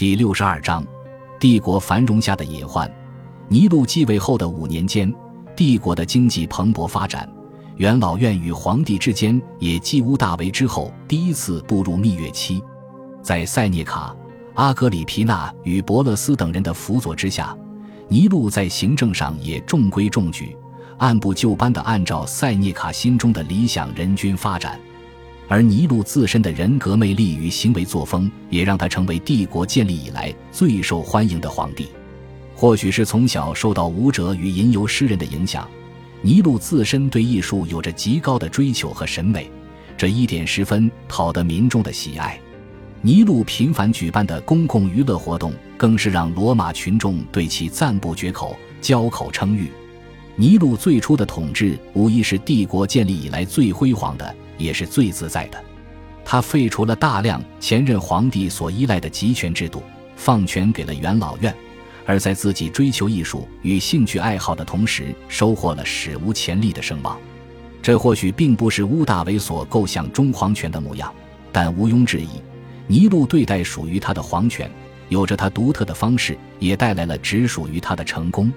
第六十二章，帝国繁荣下的隐患。尼禄继位后的五年间，帝国的经济蓬勃发展。元老院与皇帝之间也继屋大维之后第一次步入蜜月期。在塞涅卡、阿格里皮娜与伯勒斯等人的辅佐之下，尼禄在行政上也中规中矩，按部就班地按照塞涅卡心中的理想人均发展。而尼禄自身的人格魅力与行为作风，也让他成为帝国建立以来最受欢迎的皇帝。或许是从小受到舞者与吟游诗人的影响，尼禄自身对艺术有着极高的追求和审美，这一点十分讨得民众的喜爱。尼禄频繁举办的公共娱乐活动，更是让罗马群众对其赞不绝口、交口称誉。尼禄最初的统治，无疑是帝国建立以来最辉煌的。也是最自在的，他废除了大量前任皇帝所依赖的集权制度，放权给了元老院，而在自己追求艺术与兴趣爱好的同时，收获了史无前例的声望。这或许并不是乌大维所构想中皇权的模样，但毋庸置疑，尼禄对待属于他的皇权，有着他独特的方式，也带来了只属于他的成功。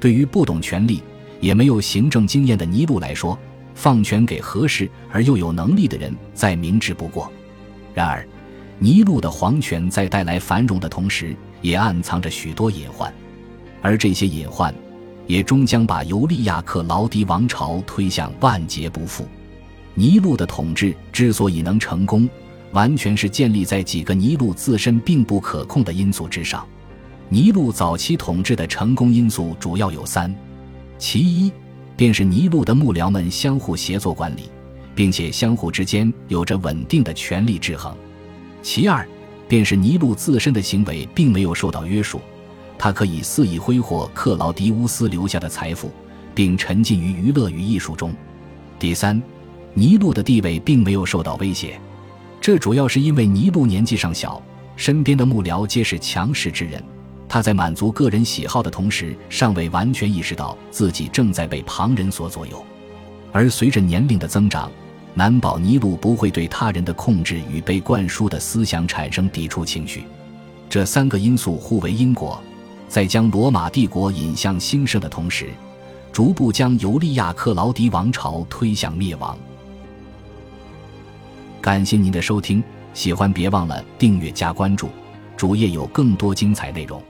对于不懂权力，也没有行政经验的尼禄来说，放权给合适而又有能力的人，再明智不过。然而，尼禄的皇权在带来繁荣的同时，也暗藏着许多隐患，而这些隐患，也终将把尤利亚克劳迪王朝推向万劫不复。尼禄的统治之所以能成功，完全是建立在几个尼禄自身并不可控的因素之上。尼禄早期统治的成功因素主要有三，其一。便是尼禄的幕僚们相互协作管理，并且相互之间有着稳定的权力制衡。其二，便是尼禄自身的行为并没有受到约束，他可以肆意挥霍克劳迪乌斯留下的财富，并沉浸于娱乐与艺术中。第三，尼禄的地位并没有受到威胁，这主要是因为尼禄年纪尚小，身边的幕僚皆是强势之人。他在满足个人喜好的同时，尚未完全意识到自己正在被旁人所左右，而随着年龄的增长，难保尼禄不会对他人的控制与被灌输的思想产生抵触情绪。这三个因素互为因果，在将罗马帝国引向兴盛的同时，逐步将尤利亚克劳迪王朝推向灭亡。感谢您的收听，喜欢别忘了订阅加关注，主页有更多精彩内容。